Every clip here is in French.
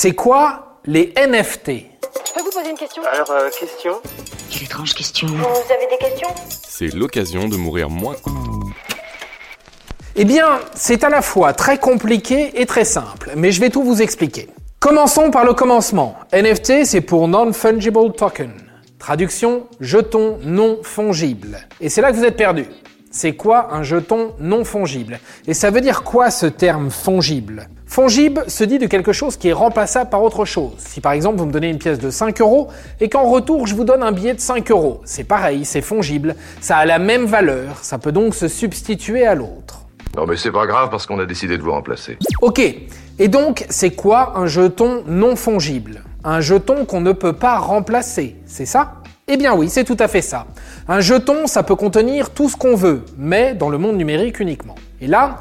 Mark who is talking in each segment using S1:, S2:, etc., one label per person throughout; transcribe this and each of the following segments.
S1: C'est quoi les NFT
S2: Je peux vous poser une question?
S3: Alors, euh, question?
S4: Quelle étrange question.
S2: Vous avez des questions?
S5: C'est l'occasion de mourir moins.
S1: Eh bien, c'est à la fois très compliqué et très simple, mais je vais tout vous expliquer. Commençons par le commencement. NFT, c'est pour Non-Fungible Token. Traduction, jeton non fongible. Et c'est là que vous êtes perdu. C'est quoi un jeton non fongible? Et ça veut dire quoi ce terme fongible? Fongible se dit de quelque chose qui est remplaçable par autre chose. Si par exemple vous me donnez une pièce de 5 euros et qu'en retour je vous donne un billet de 5 euros, c'est pareil, c'est fongible, ça a la même valeur, ça peut donc se substituer à l'autre.
S6: Non mais c'est pas grave parce qu'on a décidé de vous remplacer.
S1: Ok, et donc c'est quoi un jeton non fongible Un jeton qu'on ne peut pas remplacer, c'est ça? Eh bien oui, c'est tout à fait ça. Un jeton, ça peut contenir tout ce qu'on veut, mais dans le monde numérique uniquement. Et là,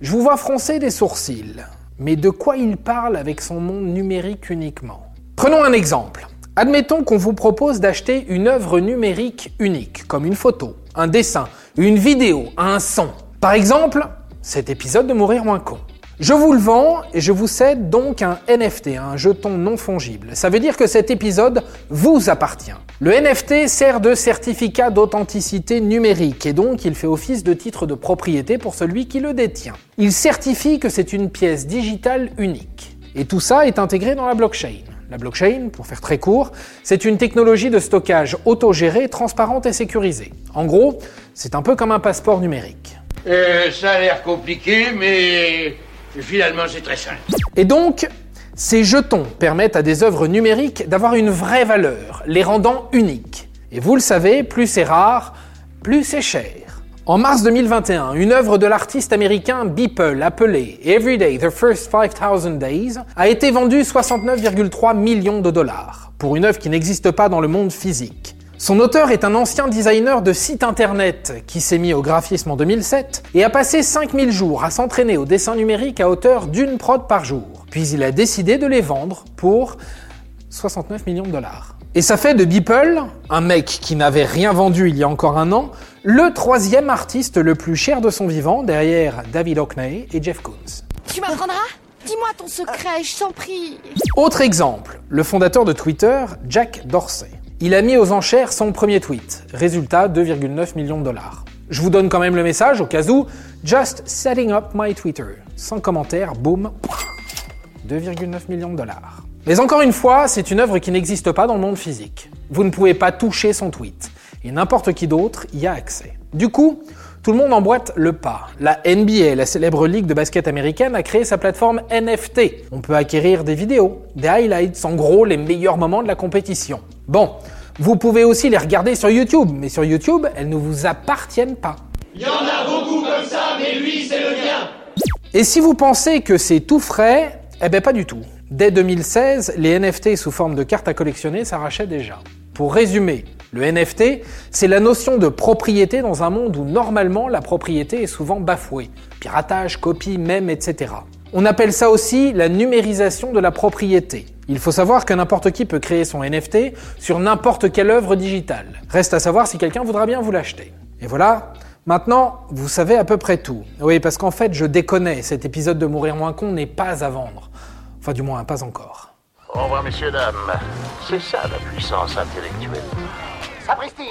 S1: je vous vois froncer des sourcils. Mais de quoi il parle avec son monde numérique uniquement? Prenons un exemple. Admettons qu'on vous propose d'acheter une œuvre numérique unique, comme une photo, un dessin, une vidéo, un son. Par exemple, cet épisode de Mourir moins con. Je vous le vends et je vous cède donc un NFT, un jeton non fongible. Ça veut dire que cet épisode vous appartient. Le NFT sert de certificat d'authenticité numérique et donc il fait office de titre de propriété pour celui qui le détient. Il certifie que c'est une pièce digitale unique. Et tout ça est intégré dans la blockchain. La blockchain, pour faire très court, c'est une technologie de stockage autogérée, transparente et sécurisée. En gros, c'est un peu comme un passeport numérique.
S7: Euh, ça a l'air compliqué, mais finalement c'est très simple.
S1: Et donc, ces jetons permettent à des œuvres numériques d'avoir une vraie valeur, les rendant uniques. Et vous le savez, plus c'est rare, plus c'est cher. En mars 2021, une œuvre de l'artiste américain Beeple appelée Everyday the First 5000 Days a été vendue 69,3 millions de dollars pour une œuvre qui n'existe pas dans le monde physique. Son auteur est un ancien designer de site internet qui s'est mis au graphisme en 2007 et a passé 5000 jours à s'entraîner au dessin numérique à hauteur d'une prod par jour. Puis il a décidé de les vendre pour 69 millions de dollars. Et ça fait de Beeple, un mec qui n'avait rien vendu il y a encore un an, le troisième artiste le plus cher de son vivant derrière David Hockney et Jeff Koons.
S2: Tu m'apprendras? Dis-moi ton secret, je t'en prie.
S1: Autre exemple, le fondateur de Twitter, Jack Dorsey. Il a mis aux enchères son premier tweet. Résultat, 2,9 millions de dollars. Je vous donne quand même le message au cas où. Just setting up my Twitter. Sans commentaire, boum. 2,9 millions de dollars. Mais encore une fois, c'est une œuvre qui n'existe pas dans le monde physique. Vous ne pouvez pas toucher son tweet. Et n'importe qui d'autre y a accès. Du coup, tout le monde emboîte le pas. La NBA, la célèbre ligue de basket américaine, a créé sa plateforme NFT. On peut acquérir des vidéos, des highlights, en gros les meilleurs moments de la compétition. Bon, vous pouvez aussi les regarder sur YouTube, mais sur YouTube, elles ne vous appartiennent pas.
S7: Il y en a beaucoup comme ça, mais lui c'est le mien.
S1: Et si vous pensez que c'est tout frais, eh ben pas du tout. Dès 2016, les NFT sous forme de cartes à collectionner s'arrachaient déjà. Pour résumer, le NFT, c'est la notion de propriété dans un monde où normalement la propriété est souvent bafouée. Piratage, copie, mème, etc. On appelle ça aussi la numérisation de la propriété. Il faut savoir que n'importe qui peut créer son NFT sur n'importe quelle œuvre digitale. Reste à savoir si quelqu'un voudra bien vous l'acheter. Et voilà, maintenant, vous savez à peu près tout. Oui, parce qu'en fait, je déconnais, cet épisode de Mourir moins con n'est pas à vendre. Enfin, du moins, pas encore.
S3: Au revoir, messieurs, dames. C'est ça la puissance intellectuelle.
S2: Sapristi